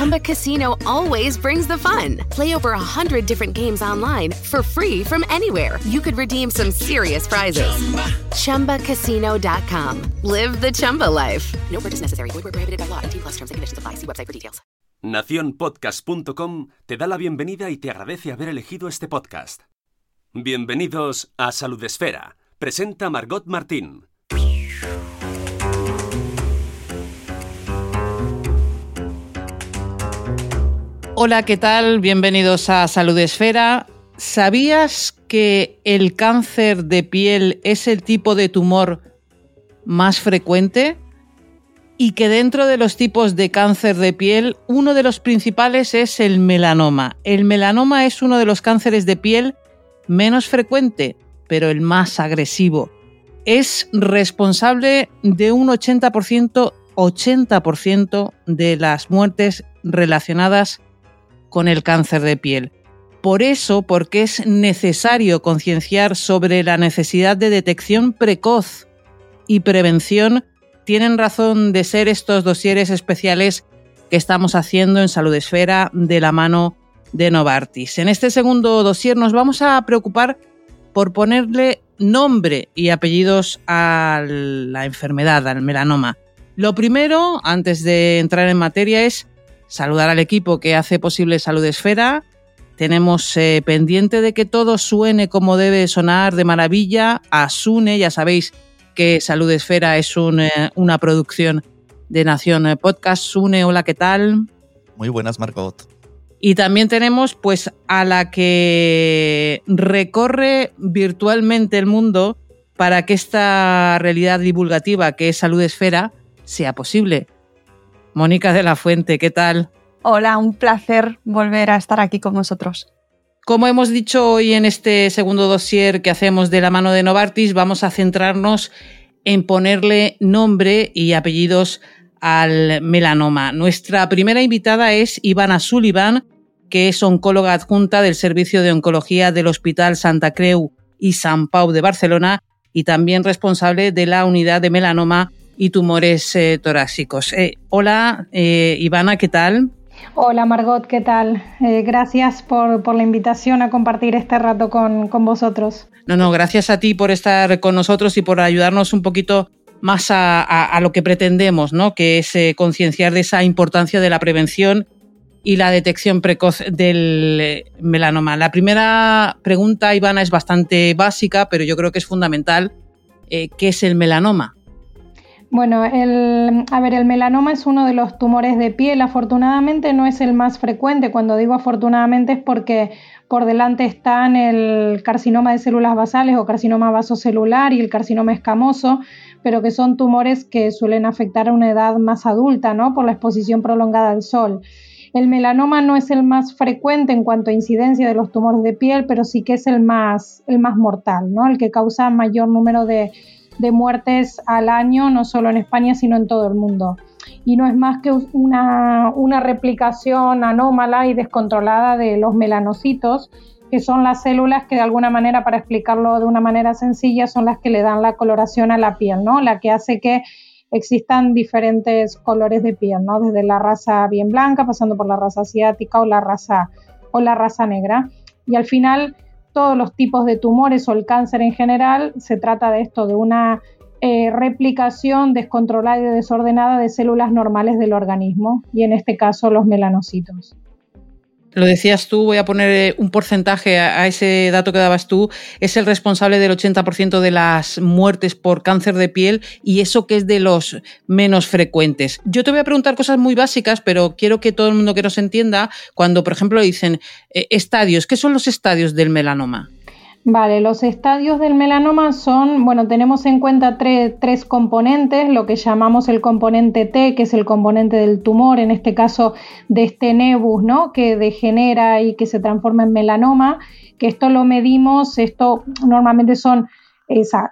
Chumba Casino always brings the fun. Play over a hundred different games online for free from anywhere. You could redeem some serious prizes. Chumba. ChumbaCasino.com. Live the Chumba life. No purchase necessary. Void where prohibited by law. T plus terms and conditions apply. See website for details. Naciónpodcast.com te da la bienvenida y te agradece haber elegido este podcast. Bienvenidos a Salud Esfera. Presenta Margot Martín. Hola, ¿qué tal? Bienvenidos a Salud Esfera. ¿Sabías que el cáncer de piel es el tipo de tumor más frecuente? Y que dentro de los tipos de cáncer de piel, uno de los principales es el melanoma. El melanoma es uno de los cánceres de piel menos frecuente, pero el más agresivo. Es responsable de un 80%, 80% de las muertes relacionadas con el cáncer de piel. Por eso, porque es necesario concienciar sobre la necesidad de detección precoz y prevención, tienen razón de ser estos dosieres especiales que estamos haciendo en Salud Esfera de la mano de Novartis. En este segundo dossier nos vamos a preocupar por ponerle nombre y apellidos a la enfermedad, al melanoma. Lo primero, antes de entrar en materia, es saludar al equipo que hace posible Salud Esfera. Tenemos eh, pendiente de que todo suene como debe sonar de maravilla. A Sune, ya sabéis que Salud Esfera es eh, una producción de Nación Podcast. Sune, hola, ¿qué tal? Muy buenas, Margot. Y también tenemos pues a la que recorre virtualmente el mundo para que esta realidad divulgativa que es Salud Esfera sea posible. Mónica de la Fuente, ¿qué tal? Hola, un placer volver a estar aquí con vosotros. Como hemos dicho hoy en este segundo dossier que hacemos de la mano de Novartis, vamos a centrarnos en ponerle nombre y apellidos al melanoma. Nuestra primera invitada es Ivana Sullivan, que es oncóloga adjunta del Servicio de Oncología del Hospital Santa Creu y San Pau de Barcelona y también responsable de la unidad de melanoma y tumores eh, torácicos. Eh, hola, eh, Ivana, ¿qué tal? Hola Margot, ¿qué tal? gracias por, la invitación a compartir este rato con, vosotros. No, no, gracias a ti por estar con nosotros y por ayudarnos un poquito más a, lo que pretendemos, ¿no? que es concienciar de esa importancia de la prevención y la detección precoz del melanoma. La primera pregunta, Ivana, es bastante básica, pero yo creo que es fundamental. ¿Qué es el melanoma? Bueno, el, a ver, el melanoma es uno de los tumores de piel. Afortunadamente no es el más frecuente. Cuando digo afortunadamente es porque por delante están el carcinoma de células basales o carcinoma vasocelular y el carcinoma escamoso, pero que son tumores que suelen afectar a una edad más adulta, ¿no? Por la exposición prolongada al sol. El melanoma no es el más frecuente en cuanto a incidencia de los tumores de piel, pero sí que es el más, el más mortal, ¿no? El que causa mayor número de de muertes al año, no solo en España, sino en todo el mundo. Y no es más que una, una replicación anómala y descontrolada de los melanocitos, que son las células que de alguna manera, para explicarlo de una manera sencilla, son las que le dan la coloración a la piel, ¿no? La que hace que existan diferentes colores de piel, ¿no? Desde la raza bien blanca, pasando por la raza asiática o la raza, o la raza negra. Y al final todos los tipos de tumores o el cáncer en general, se trata de esto, de una eh, replicación descontrolada y desordenada de células normales del organismo, y en este caso los melanocitos. Lo decías tú, voy a poner eh, un porcentaje a, ese dato que dabas tú, es el responsable del 80% de las muertes por cáncer de piel y eso que es de los menos frecuentes. Yo te voy a preguntar cosas muy básicas, pero quiero que todo el mundo que nos entienda, cuando por ejemplo dicen eh, estadios, ¿qué son los estadios del melanoma? Vale, los estadios del melanoma son, bueno, tenemos en cuenta tres componentes, lo que llamamos el componente T, que es el componente del tumor, en este caso de este nebus, ¿no? Que degenera y que se transforma en melanoma, que esto lo medimos, esto normalmente son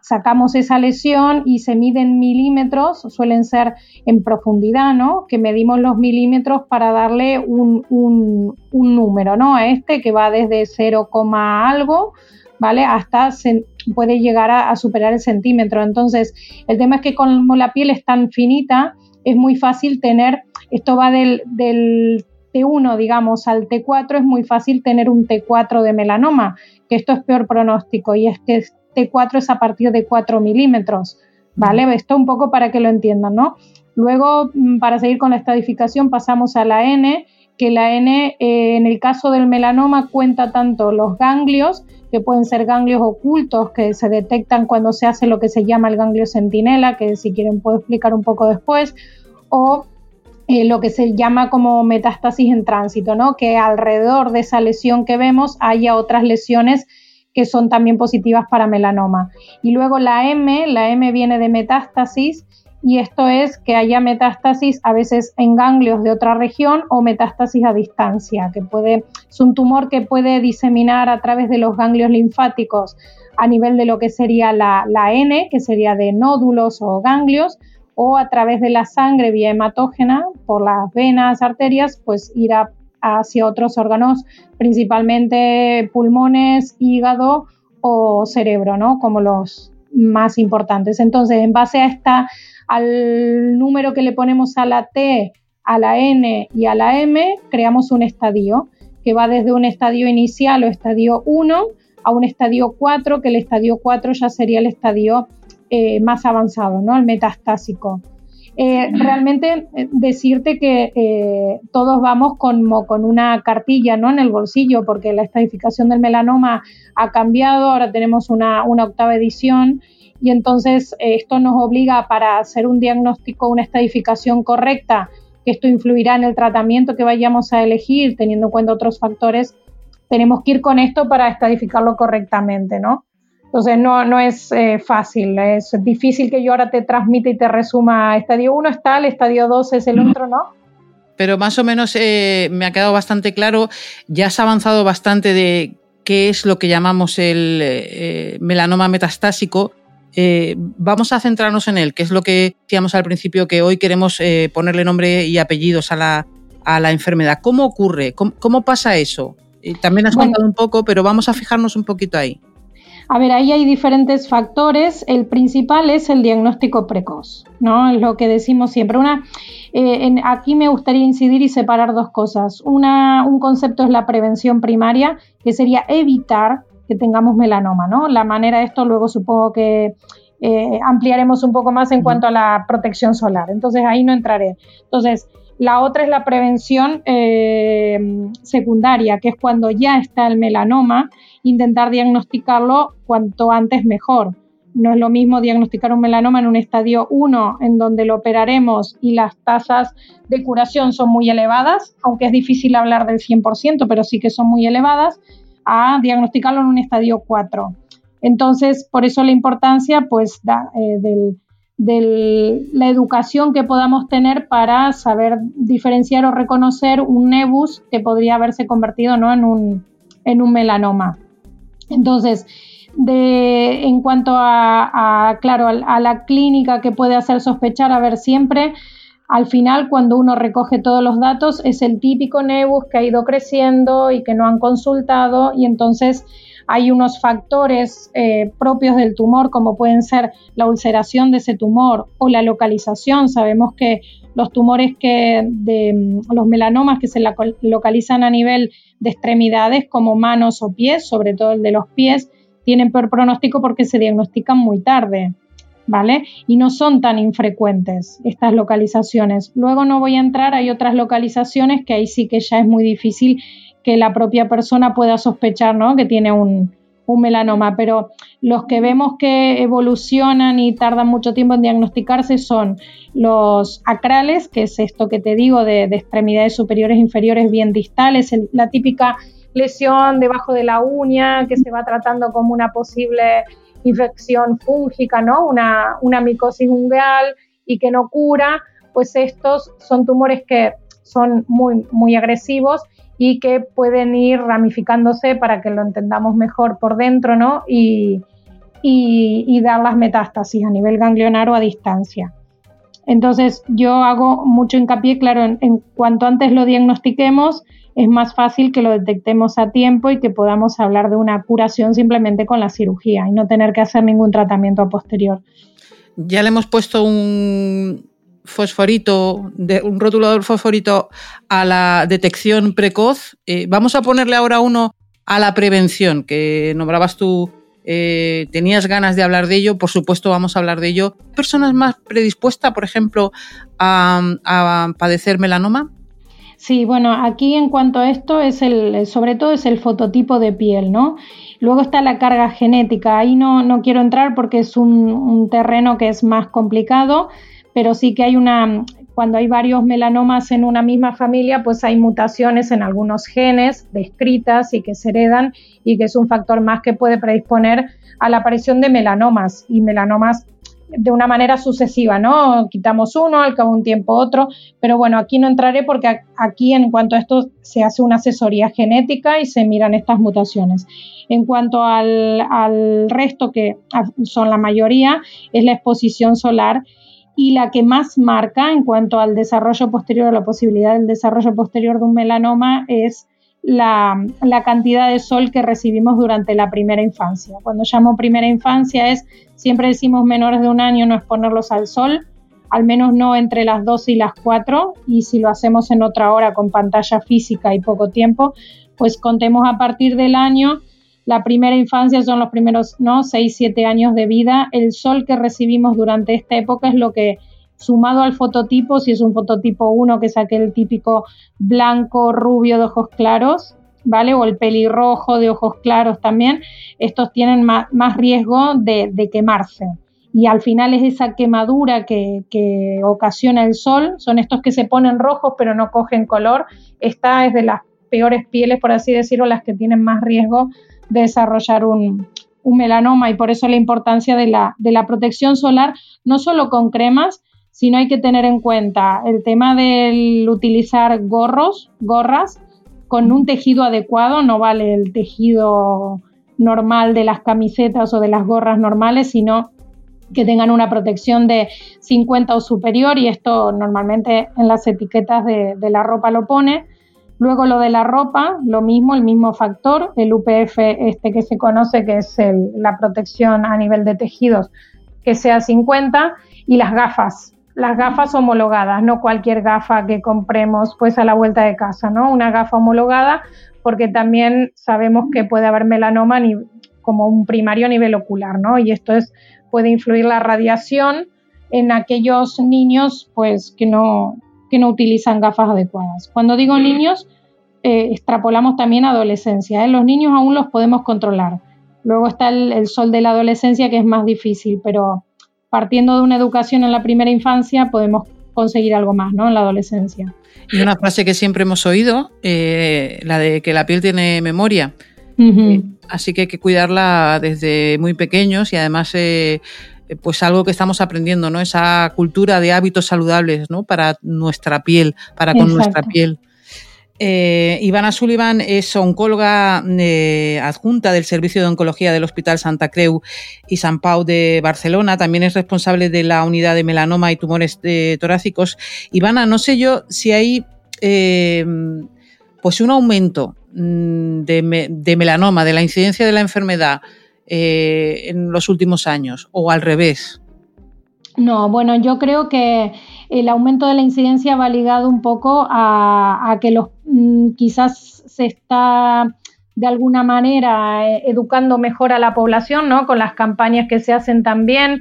sacamos esa lesión y se miden milímetros, suelen ser en profundidad, ¿no? Que medimos los milímetros para darle un, un, número, ¿no? A este que va desde 0, algo, ¿vale? Hasta se puede llegar a, superar el centímetro. Entonces, el tema es que como la piel es tan finita, es muy fácil tener, esto va del, del T1, digamos, al T4, es muy fácil tener un T4 de melanoma, que esto es peor pronóstico y es que T4 es a partir de 4 milímetros, ¿vale? Esto un poco para que lo entiendan, ¿no? Luego, mm, para seguir con la estadificación, pasamos a la N, que la N eh, en el caso del melanoma cuenta tanto los ganglios, que pueden ser ganglios ocultos que se detectan cuando se hace lo que se llama el ganglio centinela, que si quieren puedo explicar un poco después, o eh, lo que se llama como metástasis en tránsito, ¿no? que alrededor de esa lesión que vemos haya otras lesiones que son también positivas para melanoma. Y luego la M, la M viene de metástasis y esto es que haya metástasis a veces en ganglios de otra región o metástasis a distancia, que puede, es un tumor que puede diseminar a través de los ganglios linfáticos a nivel de lo que sería la, la N, que sería de nódulos o ganglios, o a través de la sangre vía hematógena por las venas, arterias, pues ir hacia otros órganos, principalmente pulmones, hígado o cerebro, ¿no? Como los más importantes. Entonces, en base a esta, al número que le ponemos a la T, a la N y a la M, creamos un estadio que va desde un estadio inicial o estadio 1 a un estadio 4, que el estadio 4 ya sería el estadio eh, más avanzado, ¿no? El metastásico. Eh, realmente eh, decirte que todos vamos con, con, una cartilla ¿no? en el bolsillo porque la estadificación del melanoma ha cambiado, ahora tenemos una, una octava edición y entonces esto nos obliga para hacer un diagnóstico, una estadificación correcta, que esto influirá en el tratamiento que vayamos a elegir teniendo en cuenta otros factores, tenemos que ir con esto para estadificarlo correctamente, ¿no? Entonces no, no es eh, fácil, es difícil que yo ahora te transmita y te resuma, estadio 1 es tal, estadio 2 es el otro, ¿no? Pero más o menos eh, me ha quedado bastante claro, ya has avanzado bastante de qué es lo que llamamos el eh, melanoma metastásico. vamos a centrarnos en él, que es lo que decíamos al principio, que hoy queremos ponerle nombre y apellidos a la, a la enfermedad. ¿Cómo ocurre? ¿Cómo, pasa eso? también has contado un poco, pero vamos a fijarnos un poquito ahí. A ver, ahí hay diferentes factores. El principal es el diagnóstico precoz, ¿no? Es lo que decimos siempre. Una, eh, aquí me gustaría incidir y separar dos cosas. Una, un concepto es la prevención primaria, que sería evitar que tengamos melanoma, ¿no? La manera de esto luego supongo que eh, ampliaremos un poco más en cuanto a la protección solar. Entonces ahí no entraré. Entonces, la otra es la prevención eh, secundaria, que es cuando ya está el melanoma, intentar diagnosticarlo cuanto antes mejor. No es lo mismo diagnosticar un melanoma en un estadio 1, en donde lo operaremos y las tasas de curación son muy elevadas, aunque es difícil hablar del 100%, pero sí que son muy elevadas, a diagnosticarlo en un estadio 4. Entonces, por eso la importancia pues, eh, del de la educación que podamos tener para saber diferenciar o reconocer un nebus que podría haberse convertido ¿no? en, un, en un melanoma. Entonces, de, en cuanto a, claro, a, la clínica que puede hacer sospechar, a ver, siempre al final cuando uno recoge todos los datos es el típico nebus que ha ido creciendo y que no han consultado y entonces hay unos factores eh, propios del tumor, como pueden ser la ulceración de ese tumor o la localización. Sabemos que los tumores que de mm, los melanomas que se localizan a nivel de extremidades, como manos o pies, sobre todo el de los pies, tienen peor pronóstico porque se diagnostican muy tarde. ¿Vale? Y no son tan infrecuentes estas localizaciones. Luego no voy a entrar, hay otras localizaciones que ahí sí que ya es muy difícil que la propia persona pueda sospechar ¿no? que tiene un, melanoma, pero los que vemos que evolucionan y tardan mucho tiempo en diagnosticarse son los acrales, que es esto que te digo de, extremidades superiores e inferiores bien distales, la típica lesión debajo de la uña que se va tratando como una posible infección fúngica, ¿no? Una, micosis ungueal y que no cura, pues estos son tumores que son muy, muy agresivos y que pueden ir ramificándose para que lo entendamos mejor por dentro, ¿no? Y, y, dar las metástasis a nivel ganglionar o a distancia. Entonces yo hago mucho hincapié, claro, en, cuanto antes lo diagnostiquemos, es más fácil que lo detectemos a tiempo y que podamos hablar de una curación simplemente con la cirugía y no tener que hacer ningún tratamiento a posterior. Ya le hemos puesto un fosforito, de, un rotulador fosforito a la detección precoz. Eh, vamos a ponerle ahora uno a la prevención, que nombrabas tú eh, tenías ganas de hablar de ello, por supuesto vamos a hablar de ello. ¿Personas más predispuestas, por ejemplo, a padecer melanoma? Sí, bueno, aquí en cuanto a esto es el, sobre todo es el fototipo de piel, ¿no? Luego está la carga genética. Ahí no, no quiero entrar porque es un, terreno que es más complicado, pero sí que hay una, cuando hay varios melanomas en una misma familia, pues hay mutaciones en algunos genes descritas y que se heredan y que es un factor más que puede predisponer a la aparición de melanomas y melanomas de una manera sucesiva, ¿no? Quitamos uno, al cabo de un tiempo otro, pero bueno, aquí no entraré porque aquí en cuanto a esto se hace una asesoría genética y se miran estas mutaciones. En cuanto al, al resto, que son la mayoría, es la exposición solar y la que más marca en cuanto al desarrollo posterior, la posibilidad del desarrollo posterior de un melanoma es la, la, cantidad de sol que recibimos durante la primera infancia. Cuando llamo primera infancia es, siempre decimos menores de un año no exponerlos al sol, al menos no entre las 2 y las 4, y si lo hacemos en otra hora con pantalla física y poco tiempo, pues contemos a partir del año. La primera infancia son los primeros ¿no? 6, 7 años de vida. El sol que recibimos durante esta época es lo que sumado al fototipo, si es un fototipo 1, que es aquel típico blanco, rubio de ojos claros, ¿vale? O el pelirrojo de ojos claros también, estos tienen más, riesgo de, quemarse. Y al final es esa quemadura que, que, ocasiona el sol, son estos que se ponen rojos pero no cogen color. Esta es de las peores pieles, por así decirlo, las que tienen más riesgo desarrollar un, melanoma y por eso la importancia de la, protección solar, no solo con cremas, no hay que tener en cuenta el tema del utilizar gorros, gorras, con un tejido adecuado, no vale el tejido normal de las camisetas o de las gorras normales, sino que tengan una protección de 50 o superior y esto normalmente en las etiquetas de, la ropa lo pone. Luego lo de la ropa, lo mismo, el mismo factor, el UPF este que se conoce que es la protección a nivel de tejidos que sea 50 y las gafas, las gafas homologadas, no cualquier gafa que compremos pues a la vuelta de casa, ¿no? Una gafa homologada porque también sabemos que puede haber melanoma como un primario a nivel ocular, ¿no? Y esto es, puede influir la radiación en aquellos niños pues que no, que no utilizan gafas adecuadas. Cuando digo niños, eh, extrapolamos también adolescencia. ¿eh? Los niños aún los podemos controlar. Luego está el sol de la adolescencia que es más difícil, pero partiendo de una educación en la primera infancia podemos conseguir algo más, ¿no? En la adolescencia. Y una frase que siempre hemos oído, eh, la de que la piel tiene memoria. Así que hay que cuidarla desde muy pequeños y además, eh, pues algo que estamos aprendiendo, ¿no? Esa cultura de hábitos saludables, ¿no? Para nuestra piel, para con nuestra piel. Eh, Ivana Sullivan es oncóloga eh, adjunta del Servicio de Oncología del Hospital Santa Creu y San Pau de Barcelona. También es responsable de la unidad de melanoma y tumores eh, torácicos. Ivana, no sé yo si hay pues un aumento mm, de, melanoma, de la incidencia de la enfermedad en los últimos años o al revés. No, bueno, yo creo que el aumento de la incidencia va ligado un poco a, que los, mm, quizás se está de alguna manera eh, educando mejor a la población, ¿no? Con las campañas que se hacen también,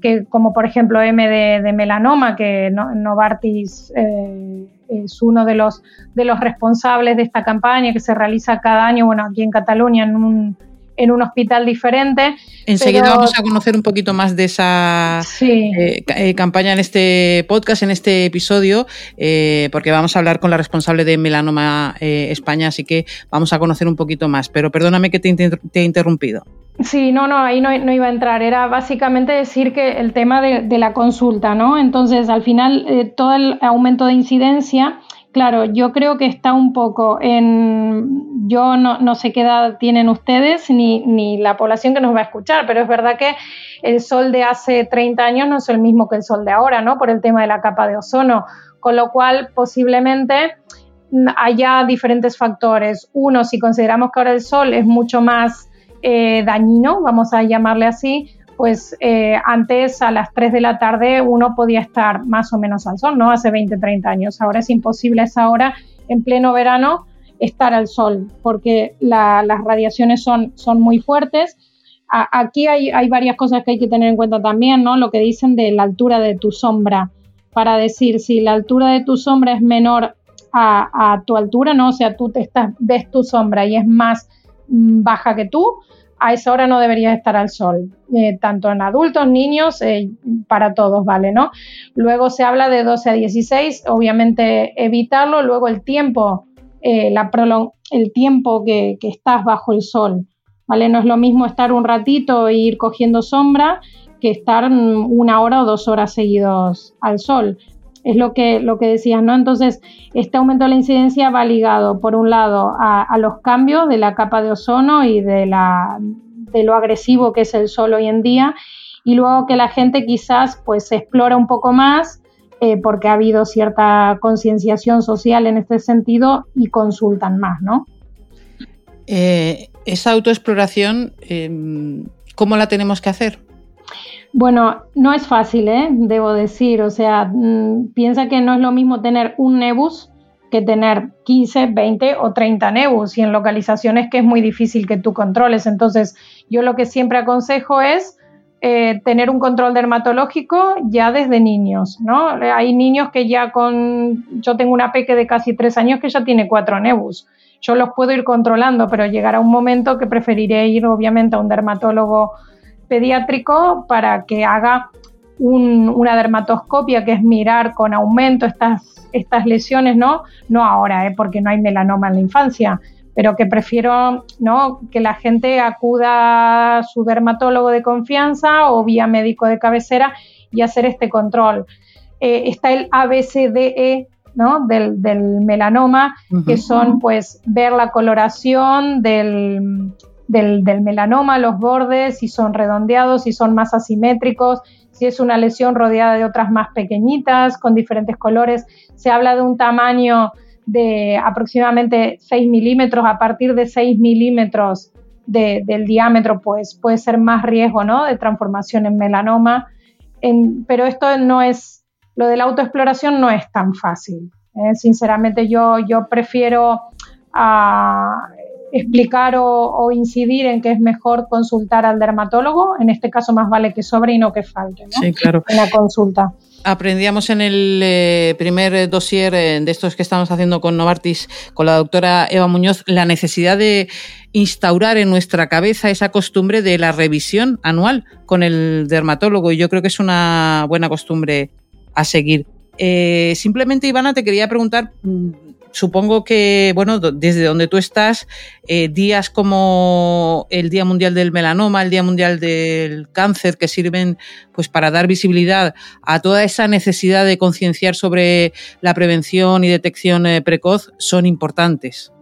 que como por ejemplo M de, melanoma, que Novartis eh, es uno de los, de los responsables de esta campaña que se realiza cada año, bueno, aquí en Cataluña en un en un hospital diferente. Enseguida vamos a conocer un poquito más de esa eh, eh, campaña en este podcast, en este episodio, eh, porque vamos a hablar con la responsable de Melanoma España, así que vamos a conocer un poquito más. Pero perdóname que te, he interrumpido. Sí, no, no, ahí no, iba a entrar. Era básicamente decir que el tema de, de la consulta, ¿no? Entonces, al final, todo el aumento de incidencia Claro, yo creo que está un poco en, yo no, sé qué edad tienen ustedes ni, ni, la población que nos va a escuchar, pero es verdad que el sol de hace 30 años no es el mismo que el sol de ahora, ¿no? Por el tema de la capa de ozono, con lo cual posiblemente haya diferentes factores. Uno, si consideramos que ahora el sol es mucho más eh, dañino, vamos a llamarle así, pues eh, antes a las 3 de la tarde uno podía estar más o menos al sol, ¿no? Hace 20, 30 años. Ahora es imposible a esa hora, en pleno verano, estar al sol, porque las radiaciones son, son muy fuertes. aquí hay, hay, varias cosas que hay que tener en cuenta también, ¿no? Lo que dicen de la altura de tu sombra, para decir si la altura de tu sombra es menor a, tu altura, ¿no? O sea, tú te estás, ves tu sombra y es más mm, baja que tú, a esa hora no deberías estar al sol, eh, tanto en adultos, niños, eh, para todos, ¿vale? ¿no? Luego se habla de 12 a 16, obviamente evitarlo, luego el tiempo, eh, el tiempo que, que, estás bajo el sol, ¿vale? No es lo mismo estar un ratito e ir cogiendo sombra que estar una hora o dos horas seguidos al sol es lo que, lo que decías, ¿no? Entonces, este aumento de la incidencia va ligado, por un lado, a, los cambios de la capa de ozono y de, la, de lo agresivo que es el sol hoy en día, y luego que la gente quizás pues explora un poco más eh, porque ha habido cierta concienciación social en este sentido y consultan más, ¿no? Eh, esa autoexploración, em, ¿cómo la tenemos que hacer? Bueno, no es fácil, ¿eh? debo decir. O sea, mm, piensa que no es lo mismo tener un nebus que tener 15, 20 o 30 nebus y en localizaciones que es muy difícil que tú controles. Entonces, yo lo que siempre aconsejo es eh, tener un control dermatológico ya desde niños, ¿no? Hay niños que ya con, yo tengo una peque de casi tres años que ya tiene cuatro nebus. Yo los puedo ir controlando, pero llegará un momento que preferiré ir obviamente a un dermatólogo pediátrico para que haga una dermatoscopia, que es mirar con aumento estas, estas lesiones, ¿no? No ahora, ¿eh? porque no hay melanoma en la infancia, pero que prefiero ¿no? que la gente acuda a su dermatólogo de confianza o vía médico de cabecera y hacer este control. Eh, está el ABCDE ¿no? del, melanoma, que son pues ver la coloración del, del, melanoma, los bordes, si son redondeados, si son más asimétricos, si es una lesión rodeada de otras más pequeñitas, con diferentes colores. Se habla de un tamaño de aproximadamente 6 milímetros, a partir de 6 milímetros del diámetro, pues puede ser más riesgo ¿no? de transformación en melanoma. pero esto no es, lo de la autoexploración no es tan fácil. ¿eh? Sinceramente yo, yo prefiero a, explicar o, incidir en que es mejor consultar al dermatólogo. En este caso, más vale que sobre y no que falte sí, claro. en la consulta. Aprendíamos en el eh, primer dossier eh, de estos que estamos haciendo con Novartis, con la doctora Eva Muñoz, la necesidad de instaurar en nuestra cabeza esa costumbre de la revisión anual con el dermatólogo y yo creo que es una buena costumbre a seguir. Eh, simplemente, Ivana, te quería preguntar mm, supongo que, bueno, desde donde tú estás, eh, días como el Día Mundial del Melanoma, el Día Mundial del Cáncer, que sirven pues para dar visibilidad a toda esa necesidad de concienciar sobre la prevención y detección eh, precoz, son importantes.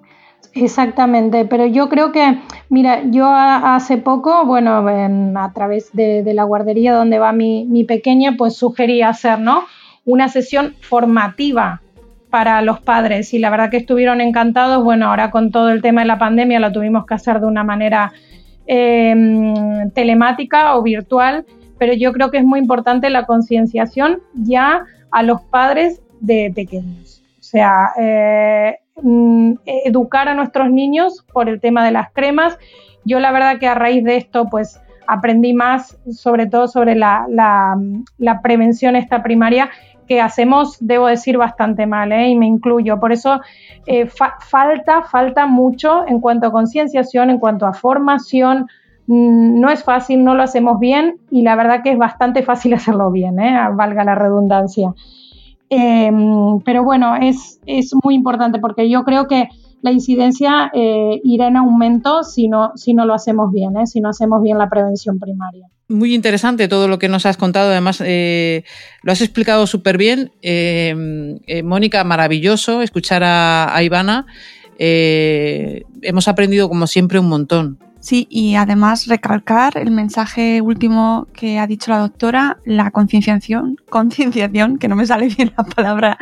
Exactamente, pero yo creo que, mira, yo hace poco, bueno, a través de, la guardería donde va mi, mi pequeña, pues sugerí hacer, ¿no? Una sesión formativa para los padres y la verdad que estuvieron encantados. Bueno, ahora con todo el tema de la pandemia lo tuvimos que hacer de una manera em, telemática o virtual, pero yo creo que es muy importante la concienciación ya a los padres de pequeños. O sea, eh, mm, educar a nuestros niños por el tema de las cremas. Yo la verdad que a raíz de esto, pues aprendí más, sobre todo sobre la, la prevención esta primaria que hacemos, debo decir, bastante mal, ¿eh? y me incluyo. Por eso eh, falta, falta mucho en cuanto a concienciación, en cuanto a formación. Mm, no es fácil, no lo hacemos bien y la verdad que es bastante fácil hacerlo bien, ¿eh? valga la redundancia. Em, pero bueno, es, es muy importante porque yo creo que la incidencia eh, irá en aumento si no, si no lo hacemos bien, ¿eh? si no hacemos bien la prevención primaria. Muy interesante todo lo que nos has contado, además eh, lo has explicado súper bien. Mónica, maravilloso escuchar a, Ivana. eh, hemos aprendido como siempre un montón. Sí, y además recalcar el mensaje último que ha dicho la doctora, la concienciación, concienciación, que no me sale bien la palabra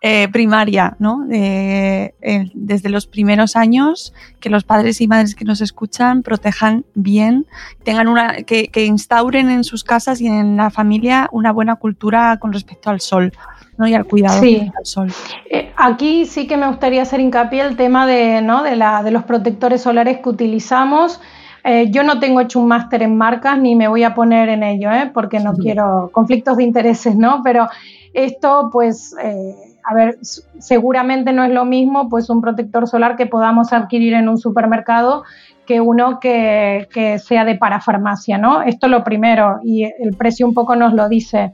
eh, primaria, ¿no? desde los primeros años, que los padres y madres que nos escuchan protejan bien, tengan una, que, que instauren en sus casas y en la familia una buena cultura con respecto al sol. ¿No? y al cuidado del sol. Eh, aquí sí que me gustaría hacer hincapié el tema de, ¿no? de, la, de los protectores solares que utilizamos. Eh, yo no tengo hecho un máster en marcas ni me voy a poner en ello, ¿eh? porque no quiero conflictos de intereses, ¿no? Pero esto, pues, a ver, seguramente no es lo mismo, pues, un protector solar que podamos adquirir en un supermercado que uno que, que sea de parafarmacia, ¿no? Esto lo primero, y el precio un poco nos lo dice.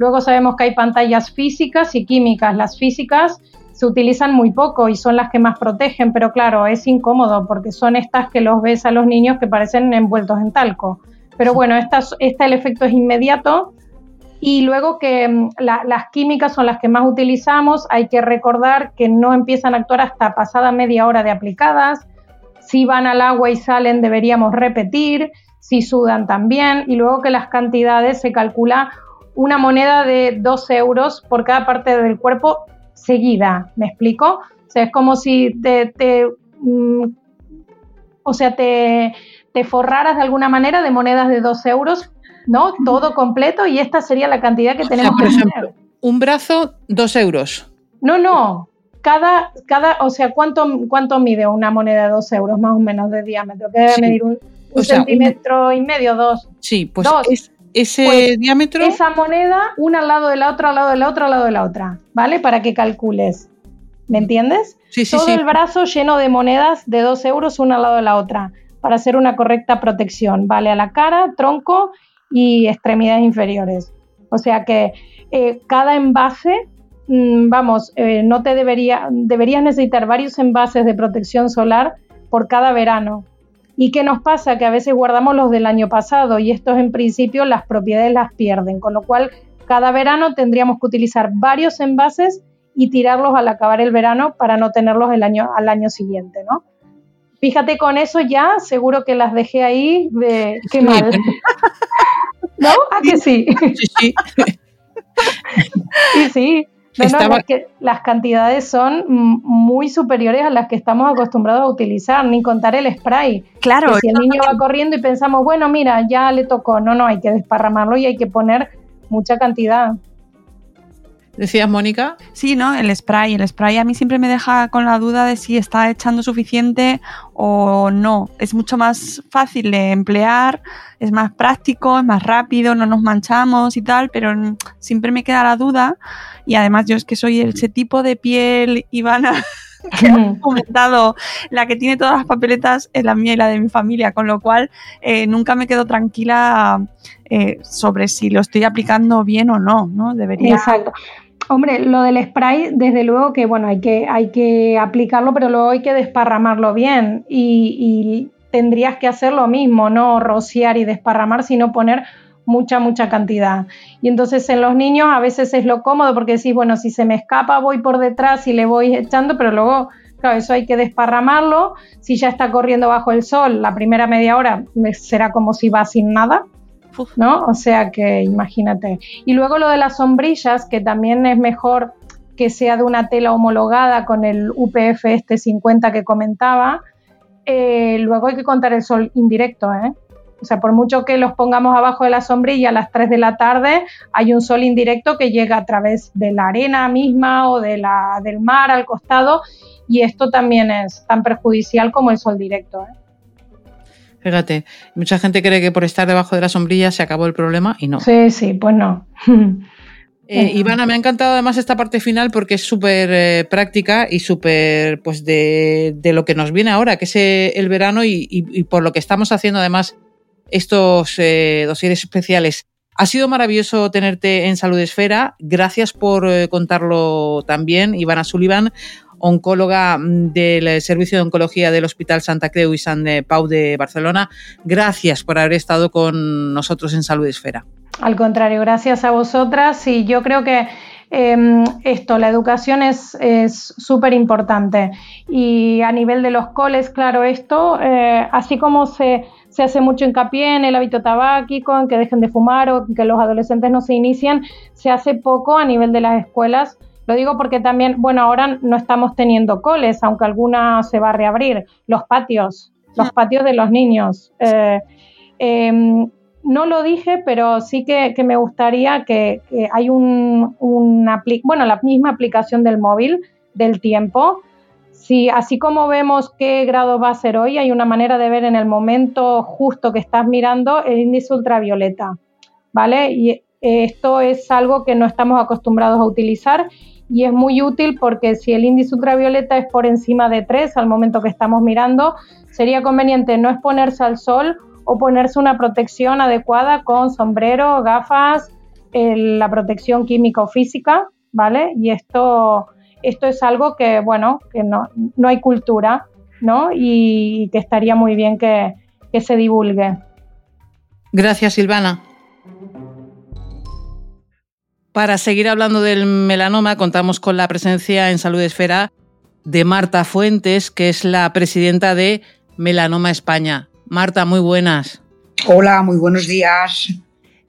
Luego sabemos que hay pantallas físicas y químicas. Las físicas se utilizan muy poco y son las que más protegen, pero claro, es incómodo porque son estas que los ves a los niños que parecen envueltos en talco. Pero bueno, esta, el efecto es inmediato. Y luego que mm, las químicas son las que más utilizamos, hay que recordar que no empiezan a actuar hasta pasada media hora de aplicadas. Si van al agua y salen, deberíamos repetir. Si sudan también. Y luego que las cantidades se calcula una moneda de 2 euros por cada parte del cuerpo seguida, ¿me explico? O sea, es como si te, mm, o sea, te, te, forraras de alguna manera de monedas de 2 euros, ¿no? Todo completo y esta sería la cantidad que tenemos que tener. Un brazo, 2 euros. No, no. Cada, cada, o sea, ¿cuánto, ¿cuánto mide una moneda de 2 euros más o menos de diámetro? Que debe medir un, centímetro y medio, dos. Sí, pues dos ese pues, diámetro. Esa moneda, una al lado de la otra, al lado de la otra, al lado de la otra, ¿vale? Para que calcules. ¿Me entiendes? Sí, sí, Todo el brazo lleno de monedas de 2 euros, una al lado de la otra, para hacer una correcta protección, ¿vale? A la cara, tronco y extremidades inferiores. O sea que eh, cada envase, mm, vamos, eh, no te debería, deberías necesitar varios envases de protección solar por cada verano. ¿Y qué nos pasa? Que a veces guardamos los del año pasado y estos en principio las propiedades las pierden, con lo cual cada verano tendríamos que utilizar varios envases y tirarlos al acabar el verano para no tenerlos el año, al año siguiente, ¿no? Fíjate, con eso ya seguro que las dejé ahí de qué mal. ¿No? ¿A que sí? Sí, sí. sí, sí que las cantidades son muy superiores a las que estamos acostumbrados a utilizar, ni contar el spray. Claro. si el niño va corriendo y pensamos, bueno, mira, ya le tocó, no, no, hay que desparramarlo y hay que poner mucha cantidad. ¿Decías, Mónica? Sí, ¿no? El spray. El spray a mí siempre me deja con la duda de si está echando suficiente o no. Es mucho más fácil de emplear, es más práctico, es más rápido, no nos manchamos y tal, pero siempre me queda la duda. Y además yo es que soy ese tipo de piel, Ivana, que ha comentado, la que tiene todas las papeletas es la mía y la de mi familia, con lo cual eh, nunca me quedo tranquila eh, sobre si lo estoy aplicando bien o no, ¿no? Debería. Exacto. Hombre, lo del spray, desde luego que bueno, hay que, aplicarlo, pero luego hay que desparramarlo bien. Y, y tendrías que hacer lo mismo, no rociar y desparramar, sino poner mucha, mucha cantidad. Y entonces en los niños a veces es lo cómodo porque decís, bueno, si se me escapa voy por detrás y le voy echando, pero luego, claro, eso hay que desparramarlo. Si ya está corriendo bajo el sol, la primera media hora será como si va sin nada. ¿No? O sea que imagínate. Y luego lo de las sombrillas, que también es mejor que sea de una tela homologada con el UPF este 50 que comentaba. Eh, luego hay que contar el sol indirecto, ¿eh? O sea, por mucho que los pongamos abajo de la sombrilla a las 3 de la tarde, hay un sol indirecto que llega a través de la arena misma o del mar al costado y esto también es tan perjudicial como el sol directo. ¿eh? Fíjate, mucha gente cree que por estar debajo de la sombrilla se acabó el problema y no. Sí, sí, pues no. Eh, Ivana, me ha encantado además esta parte final porque es súper eh, práctica y súper pues de, lo que nos viene ahora, que es el verano y, por lo que estamos haciendo además estos eh, dosieres especiales. Ha sido maravilloso tenerte en Salud Esfera. Gracias por eh, contarlo también, Ivana Sullivan, oncóloga mm, del Servicio de Oncología del Hospital Santa Creu y San Pau de Barcelona. Gracias por haber estado con nosotros en Salud Esfera. Al contrario, gracias a vosotras y yo creo que Em, esto, la educación es súper importante. Y a nivel de los coles, claro, esto, eh, así como se, se, hace mucho hincapié en el hábito tabáquico, en que dejen de fumar o que los adolescentes no se inician, se hace poco a nivel de las escuelas. Lo digo porque también, bueno, ahora no estamos teniendo coles, aunque alguna se va a reabrir, los patios, los patios de los niños. Eh, em, no lo dije, pero sí que, me gustaría que, hay un, una, bueno, la misma aplicación del móvil del tiempo. Si así como vemos qué grado va a ser hoy, hay una manera de ver en el momento justo que estás mirando el índice ultravioleta, ¿vale? Y esto es algo que no estamos acostumbrados a utilizar y es muy útil porque si el índice ultravioleta es por encima de 3 al momento que estamos mirando, sería conveniente no exponerse al sol o ponerse una protección adecuada con sombrero, gafas, la protección química o física, ¿vale? Y esto, esto es algo que, bueno, que no, no hay cultura, ¿no? Y, que estaría muy bien que, que se divulgue. Gracias, Silvana. Para seguir hablando del melanoma, contamos con la presencia en Salud Esfera de Marta Fuentes, que es la presidenta de Melanoma España. Marta, muy buenas. Hola, muy buenos días.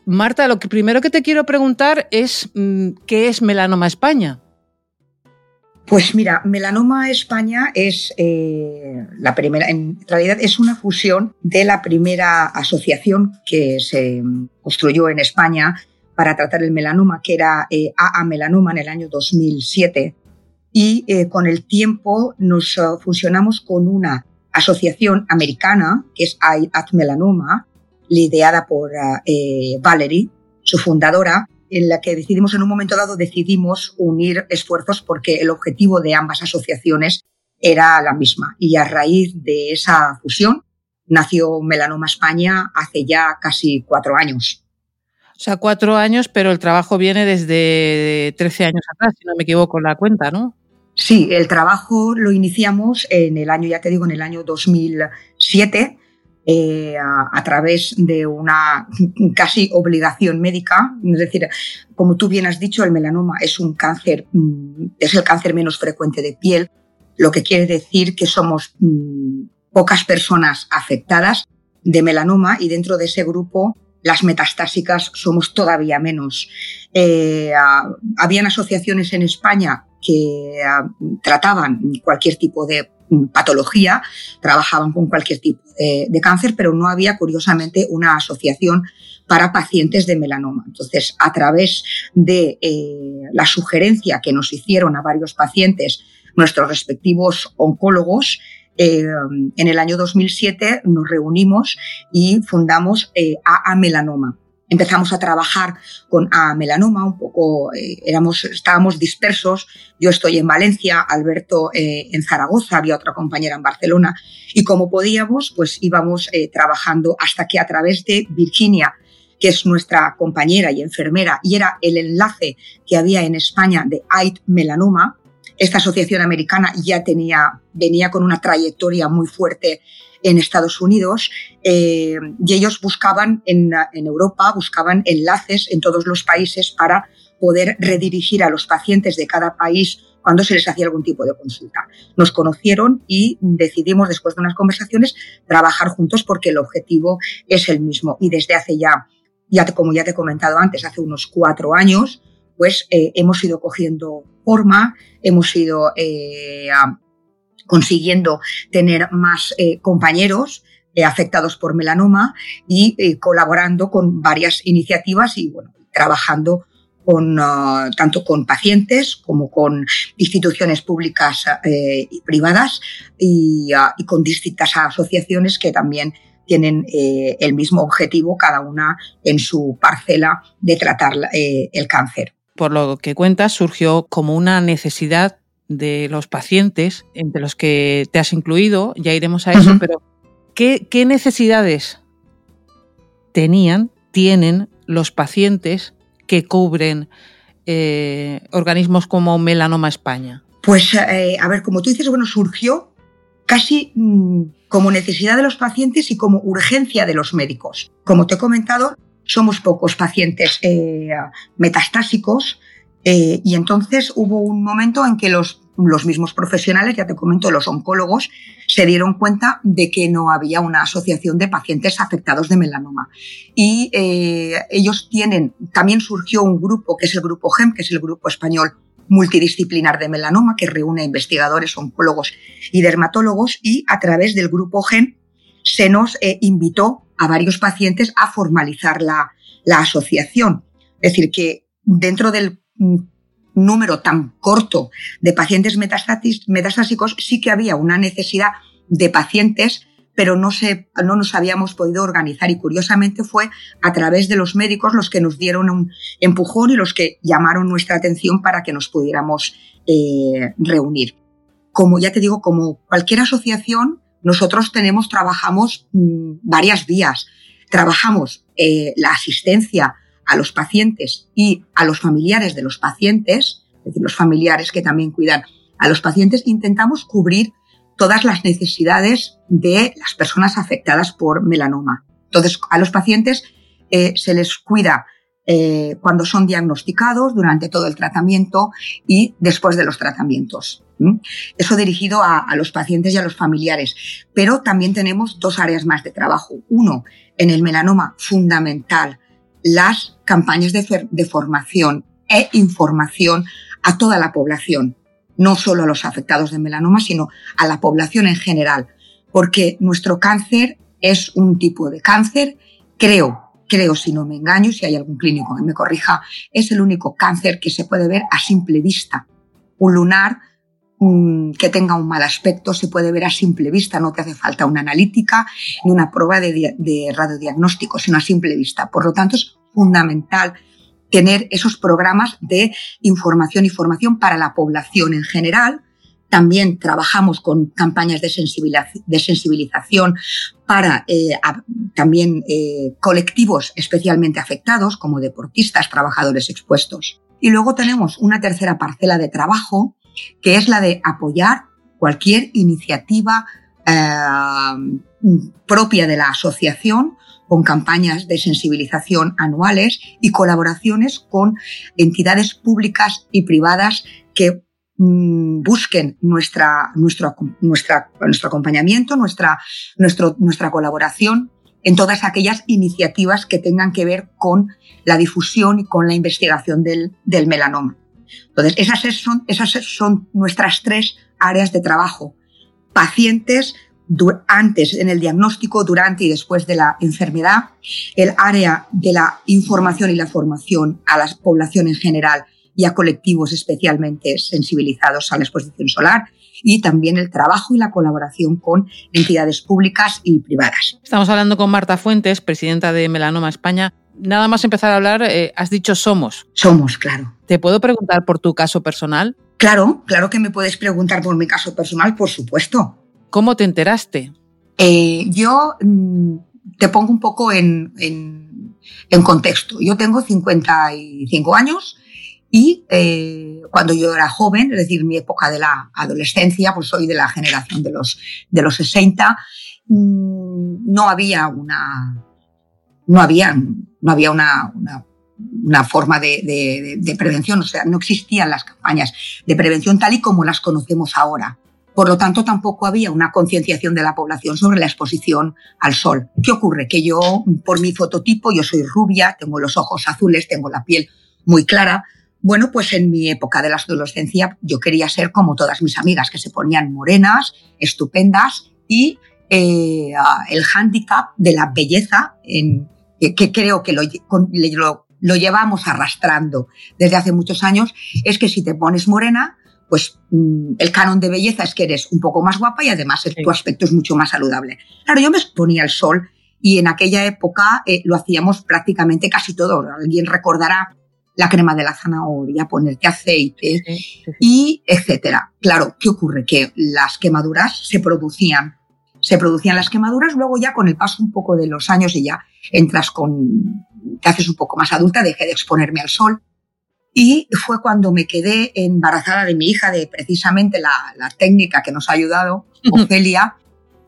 Marta, lo que primero que te quiero preguntar es mm, ¿qué es Melanoma España? Pues mira, Melanoma España es eh, la primera, en realidad es una fusión de la primera asociación que se construyó en España para tratar el melanoma, que era eh, AA Melanoma en el año 2007. Y eh, con el tiempo nos fusionamos con una asociación americana, que es I Melanoma, liderada por eh, Valerie, su fundadora, en la que decidimos en un momento dado decidimos unir esfuerzos porque el objetivo de ambas asociaciones era la misma. Y a raíz de esa fusión nació Melanoma España hace ya casi cuatro años. O sea, cuatro años, pero el trabajo viene desde 13 años atrás, si no me equivoco la cuenta, ¿no? Sí, el trabajo lo iniciamos en el año, ya te digo, en el año 2007, eh, a, través de una casi obligación médica. Es decir, como tú bien has dicho, el melanoma es un cáncer, mm, es el cáncer menos frecuente de piel, lo que quiere decir que somos mm, pocas personas afectadas de melanoma y dentro de ese grupo las metastásicas somos todavía menos. Eh, habían asociaciones en España que trataban cualquier tipo de mm, patología, trabajaban con cualquier tipo de, cáncer, pero no había, curiosamente, una asociación para pacientes de melanoma. Entonces, a través de eh, la sugerencia que nos hicieron a varios pacientes nuestros respectivos oncólogos, eh, en el año 2007 nos reunimos y fundamos eh, AA Melanoma empezamos a trabajar con a melanoma, un poco eh, éramos, estábamos dispersos. Yo estoy en Valencia, Alberto eh, en Zaragoza, había otra compañera en Barcelona, y como podíamos, pues íbamos trabajando hasta que a través de Virginia, que es nuestra compañera y enfermera, y era el enlace que había en España de AID Melanoma, esta asociación americana ya tenía, venía con una trayectoria muy fuerte en Estados Unidos eh, y ellos buscaban en, Europa, buscaban enlaces en todos los países para poder redirigir a los pacientes de cada país cuando se les hacía algún tipo de consulta. Nos conocieron y decidimos, después de unas conversaciones, trabajar juntos porque el objetivo es el mismo. Y desde hace ya, ya como ya te he comentado antes, hace unos cuatro años, pues eh, hemos ido cogiendo forma, hemos ido eh, consiguiendo tener más eh, compañeros afectados por melanoma y colaborando con varias iniciativas y trabajando ah, tanto con pacientes como con instituciones públicas y privadas ah, y, con distintas asociaciones que también tienen el mismo objetivo, cada una en su parcela de tratar el cáncer. Por lo que cuentas, surgió como una necesidad de los pacientes, entre los que te has incluido, ya iremos a eso, pero ¿qué, necesidades tenían, tienen los pacientes que cubren eh, organismos como Melanoma España? Pues, eh, a ver, como tú dices, bueno, surgió casi mm, como necesidad de los pacientes y como urgencia de los médicos. Como te he comentado, somos pocos pacientes eh, metastásicos Eh, y entonces hubo un momento en que los, los mismos profesionales, ya te comento, los oncólogos, se dieron cuenta de que no había una asociación de pacientes afectados de melanoma. Y eh, ellos tienen, también surgió un grupo, que es el grupo GEM, que es el grupo español multidisciplinar de melanoma, que reúne investigadores, oncólogos y dermatólogos, y a través del grupo GEM se nos invitó a varios pacientes a formalizar la, la asociación. Es decir, que dentro del mm, número tan corto de pacientes metastásicos, sí que había una necesidad de pacientes, pero no, se, no nos habíamos podido organizar y curiosamente fue a través de los médicos los que nos dieron un empujón y los que llamaron nuestra atención para que nos pudiéramos eh, reunir. Como ya te digo, como cualquier asociación, nosotros tenemos, trabajamos mm, varias vías. Trabajamos eh, la asistencia a los pacientes y a los familiares de los pacientes, es decir, los familiares que también cuidan a los pacientes, intentamos cubrir todas las necesidades de las personas afectadas por melanoma. Entonces, a los pacientes eh, se les cuida eh, cuando son diagnosticados, durante todo el tratamiento y después de los tratamientos. Eso dirigido a, los pacientes y a los familiares. Pero también tenemos dos áreas más de trabajo. Uno, en el melanoma fundamental, las campañas de, formación e información a toda la población, no solo a los afectados de melanoma, sino a la población en general, porque nuestro cáncer es un tipo de cáncer, creo, creo si no me engaño, si hay algún clínico que me corrija, es el único cáncer que se puede ver a simple vista. Un lunar que tenga un mal aspecto se puede ver a simple vista, no te hace falta una analítica ni una prueba de, de radiodiagnóstico, sino a simple vista. Por lo tanto, es fundamental tener esos programas de información y formación para la población en general. También trabajamos con campañas de, sensibilización para eh, también eh, colectivos especialmente afectados, como deportistas, trabajadores expuestos. Y luego tenemos una tercera parcela de trabajo que es la de apoyar cualquier iniciativa eh, propia de la asociación con campañas de sensibilización anuales y colaboraciones con entidades públicas y privadas que busquen nuestra, nuestro, nuestra, nuestro acompañamiento, nuestra, nuestro, nuestra colaboración en todas aquellas iniciativas que tengan que ver con la difusión y con la investigación del, del melanoma. Entonces, esas son, esas son nuestras tres áreas de trabajo. Pacientes antes en el diagnóstico, durante y después de la enfermedad, el área de la información y la formación a la población en general y a colectivos especialmente sensibilizados a la exposición solar y también el trabajo y la colaboración con entidades públicas y privadas. Estamos hablando con Marta Fuentes, presidenta de Melanoma España nada más empezar a hablar, eh, has dicho somos. Somos, claro. ¿Te puedo preguntar por tu caso personal? Claro, claro que me puedes preguntar por mi caso personal, por supuesto. ¿Cómo te enteraste? Eh, yo mm, te pongo un poco en, en, contexto. Yo tengo 55 años y eh, cuando yo era joven, es decir, mi época de la adolescencia, pues soy de la generación de los, de los 60, mm, no había una, no había no había una, una, forma de, de, prevención, o sea, no existían las campañas de prevención tal y como las conocemos ahora. Por lo tanto, tampoco había una concienciación de la población sobre la exposición al sol. ¿Qué ocurre? Que yo, por mi fototipo, yo soy rubia, tengo los ojos azules, tengo la piel muy clara. Bueno, pues en mi época de la adolescencia yo quería ser como todas mis amigas, que se ponían morenas, estupendas y eh, el hándicap de la belleza en, que, creo que lo, lo, llevamos arrastrando desde hace muchos años, es que si te pones morena, pues mm, el canon de belleza es que eres un poco más guapa y además tu aspecto es mucho más saludable. Claro, yo me exponía al sol y en aquella época eh, lo hacíamos prácticamente casi todo. Alguien recordará la crema de la zanahoria, ponerte aceite y etcétera. Claro, ¿qué ocurre? Que las quemaduras se producían se producían las quemaduras, luego ya con el paso un poco de los años y ya entras con, te haces un poco más adulta, dejé de exponerme al sol. Y fue cuando me quedé embarazada de mi hija, de precisamente la, la técnica que nos ha ayudado, Ofelia.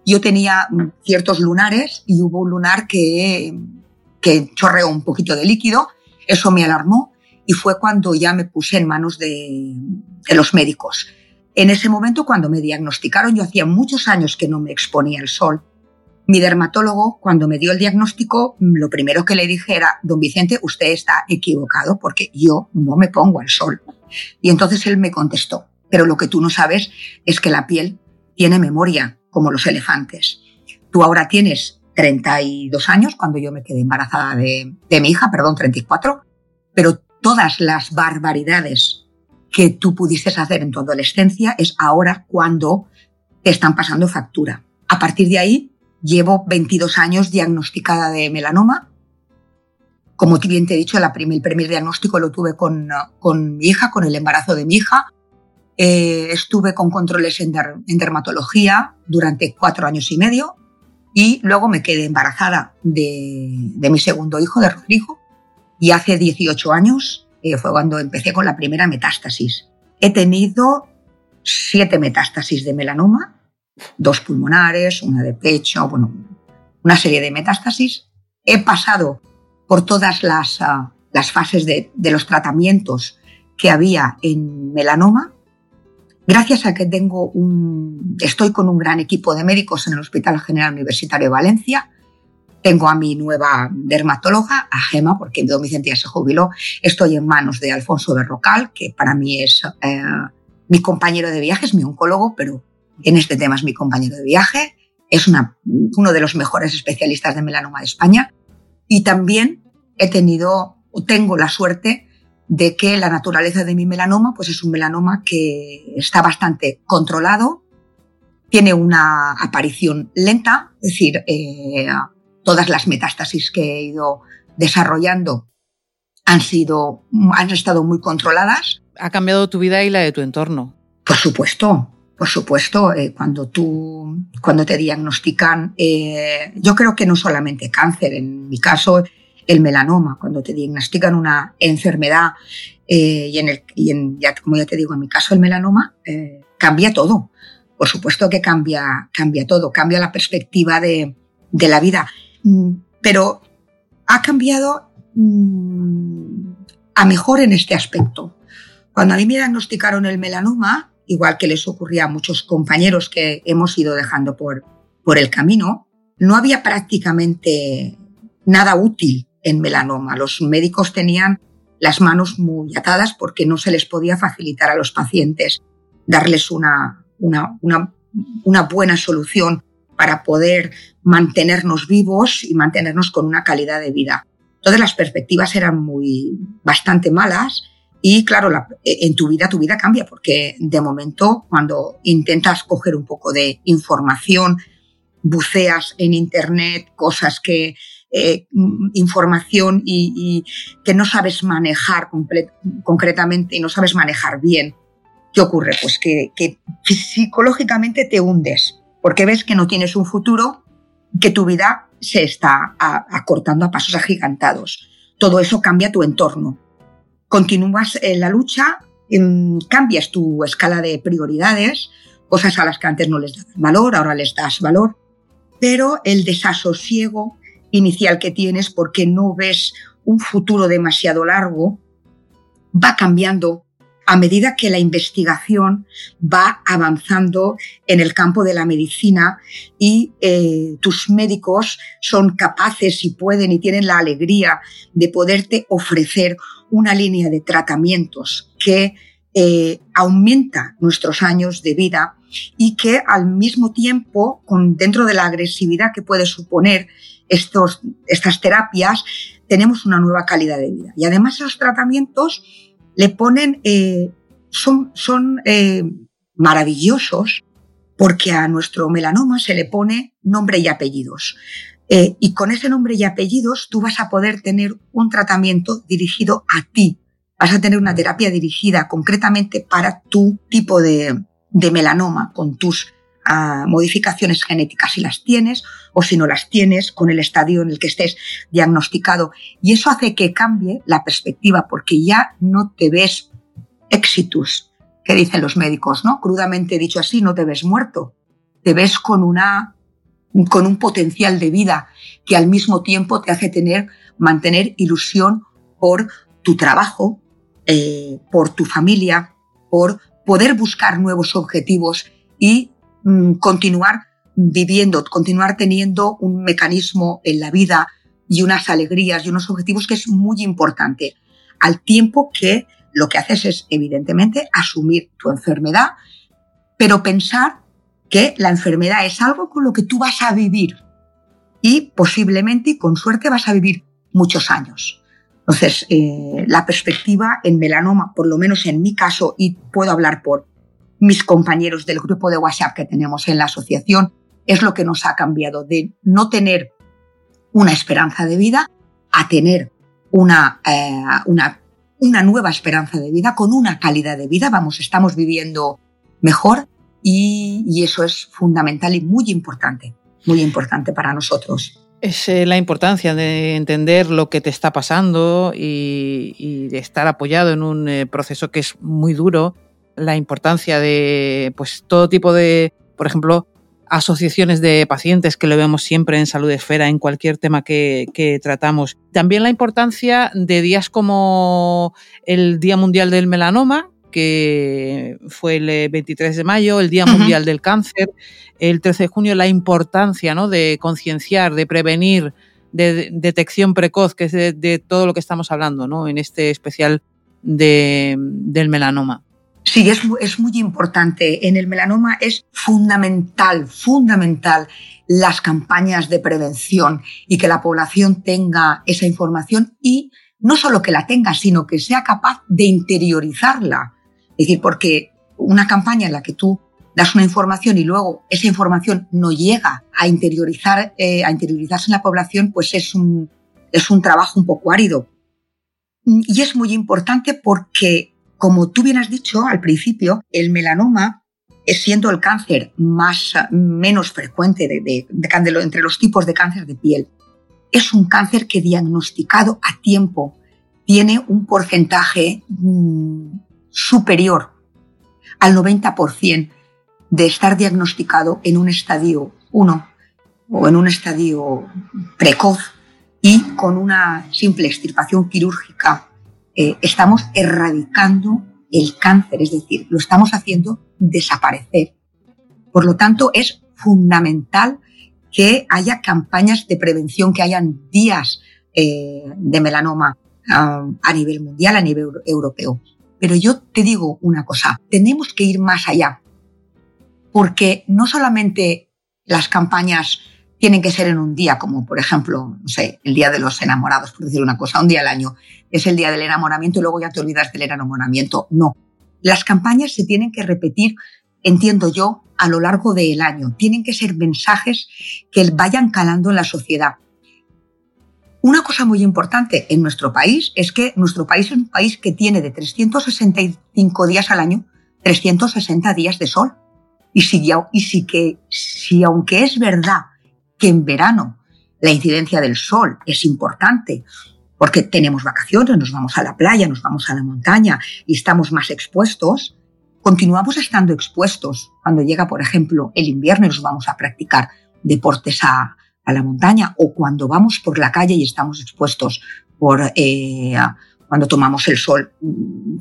Yo tenía ciertos lunares y hubo un lunar que, que chorreó un poquito de líquido, eso me alarmó y fue cuando ya me puse en manos de, los médicos. En ese momento, cuando me diagnosticaron, yo hacía muchos años que no me exponía al sol. Mi dermatólogo, cuando me dio el diagnóstico, lo primero que le dije era, don Vicente, usted está equivocado porque yo no me pongo al sol. Y entonces él me contestó, pero lo que tú no sabes es que la piel tiene memoria, como los elefantes. Tú ahora tienes 32 años, cuando yo me quedé embarazada de, de mi hija, perdón, 34, pero todas las barbaridades que tú pudiste hacer en tu adolescencia es ahora cuando te están pasando factura. A partir de ahí, llevo 22 años diagnosticada de melanoma. Como bien te he dicho, la primer, el primer diagnóstico lo tuve con, con, mi hija, con el embarazo de mi hija. Eh, estuve con controles en, der, en, dermatología durante cuatro años y medio y luego me quedé embarazada de mi segundo hijo, de Rodrigo. Y hace 18 años eh, fue cuando empecé con la primera metástasis. He tenido siete metástasis de melanoma, dos pulmonares, una de pecho, bueno, una serie de metástasis. He pasado por todas las, uh, las fases de, de, los tratamientos que había en melanoma. Gracias a que tengo un, estoy con un gran equipo de médicos en el Hospital General Universitario de Valencia, tengo a mi nueva dermatóloga, a Gema, porque ya se jubiló. Estoy en manos de Alfonso Berrocal, que para mí es eh, mi compañero de viaje, es mi oncólogo, pero en este tema es mi compañero de viaje. Es una, uno de los mejores especialistas de melanoma de España. Y también he tenido, o tengo la suerte de que la naturaleza de mi melanoma, pues es un melanoma que está bastante controlado, tiene una aparición lenta, es decir, eh, todas las metástasis que he ido desarrollando han sido, han estado muy controladas. Ha cambiado tu vida y la de tu entorno. Por supuesto, por supuesto, eh, cuando tú, cuando te diagnostican, eh, yo creo que no solamente cáncer, en mi caso el melanoma, cuando te diagnostican una enfermedad eh, y, en el, y en, ya, como ya te digo, en mi caso el melanoma, eh, cambia todo. Por supuesto que cambia, cambia todo, cambia la perspectiva de, de la vida. Mm, pero ha cambiado mm, a mejor en este aspecto. Cuando a mí me diagnosticaron el melanoma, igual que les ocurría a muchos compañeros que hemos ido dejando por, por el camino, no había prácticamente nada útil en melanoma. Los médicos tenían las manos muy atadas porque no se les podía facilitar a los pacientes darles una, una, buena solución para poder mantenernos vivos y mantenernos con una calidad de vida. Todas las perspectivas eran muy bastante malas y claro, la, en tu vida tu vida cambia porque de momento cuando intentas coger un poco de información, buceas en internet cosas que eh, información y, que no sabes manejar concretamente y no sabes manejar bien. ¿Qué ocurre? Pues que psicológicamente te hundes porque ves que no tienes un futuro, que tu vida se está acortando a pasos agigantados. Todo eso cambia tu entorno. Continúas en la lucha, cambias tu escala de prioridades, cosas a las que antes no les dabas valor, ahora les das valor, pero el desasosiego inicial que tienes porque no ves un futuro demasiado largo va cambiando a medida que la investigación va avanzando en el campo de la medicina y eh, tus médicos son capaces y pueden y tienen la alegría de poderte ofrecer una línea de tratamientos que eh, aumenta nuestros años de vida y que al mismo tiempo, con, dentro de la agresividad que puede suponer estos, estas terapias, tenemos una nueva calidad de vida. Y además esos tratamientos le ponen, eh, son, son eh, maravillosos porque a nuestro melanoma se le pone nombre y apellidos. Eh, y con ese nombre y apellidos tú vas a poder tener un tratamiento dirigido a ti. Vas a tener una terapia dirigida concretamente para tu tipo de, de melanoma, con tus modificaciones genéticas si las tienes o si no las tienes, con el estadio en el que estés diagnosticado. Y eso hace que cambie la perspectiva porque ya no te ves exitus, que dicen los médicos, ¿no? Crudamente dicho así, no te ves muerto, te ves con una con un potencial de vida que al mismo tiempo te hace tener mantener ilusión por tu trabajo, eh, por tu familia, por poder buscar nuevos objetivos y mm, continuar viviendo, continuar teniendo un mecanismo en la vida y unas alegrías y unos objetivos que es muy importante, al tiempo que lo que haces es, evidentemente, asumir tu enfermedad, pero pensar que la enfermedad es algo con lo que tú vas a vivir y posiblemente y con suerte vas a vivir muchos años. Entonces, eh, la perspectiva en melanoma, por lo menos en mi caso, y puedo hablar por mis compañeros del grupo de WhatsApp que tenemos en la asociación, es lo que nos ha cambiado de no tener una esperanza de vida a tener una, eh, una, una nueva esperanza de vida con una calidad de vida. Vamos, estamos viviendo mejor y, eso es fundamental y muy importante, muy importante para nosotros. Es eh, la importancia de entender lo que te está pasando y, y de estar apoyado en un eh, proceso que es muy duro. La importancia de pues todo tipo de, por ejemplo, asociaciones de pacientes que lo vemos siempre en salud esfera en cualquier tema que, que, tratamos. También la importancia de días como el Día Mundial del Melanoma, que fue el 23 de mayo, el Día Mundial uh -huh. del Cáncer, el 13 de junio, la importancia ¿no? de concienciar, de prevenir, de, detección precoz, que es de, de, todo lo que estamos hablando ¿no? en este especial de, del melanoma. Sí, es, es muy importante. En el melanoma es fundamental, fundamental las campañas de prevención y que la población tenga esa información y no solo que la tenga, sino que sea capaz de interiorizarla. Es decir, porque una campaña en la que tú das una información y luego esa información no llega a, interiorizar, eh, a interiorizarse en la población, pues es un, es un trabajo un poco árido. Y es muy importante porque como tú bien has dicho al principio, el melanoma, siendo el cáncer más, menos frecuente de, entre los tipos de cáncer de piel, es un cáncer que diagnosticado a tiempo tiene un porcentaje mmm, superior al 90% de estar diagnosticado en un estadio 1 o en un estadio precoz y con una simple extirpación quirúrgica eh, estamos erradicando el cáncer, es decir, lo estamos haciendo desaparecer. Por lo tanto, es fundamental que haya campañas de prevención, que hayan días eh, de melanoma um, a nivel mundial, a nivel europeo. Pero yo te digo una cosa, tenemos que ir más allá, porque no solamente las campañas tienen que ser en un día, como por ejemplo, no sé, el día de los enamorados, por decir una cosa, un día al año, es el día del enamoramiento y luego ya te olvidas del enamoramiento. No. Las campañas se tienen que repetir, entiendo yo, a lo largo del año. Tienen que ser mensajes que vayan calando en la sociedad. Una cosa muy importante en nuestro país es que nuestro país es un país que tiene de 365 días al año 360 días de sol. Y si, y si, que, si aunque es verdad que en verano la incidencia del sol es importante porque tenemos vacaciones, nos vamos a la playa, nos vamos a la montaña y estamos más expuestos, continuamos estando expuestos cuando llega, por ejemplo, el invierno y nos vamos a practicar deportes a, la montaña o cuando vamos por la calle y estamos expuestos por eh, cuando tomamos el sol,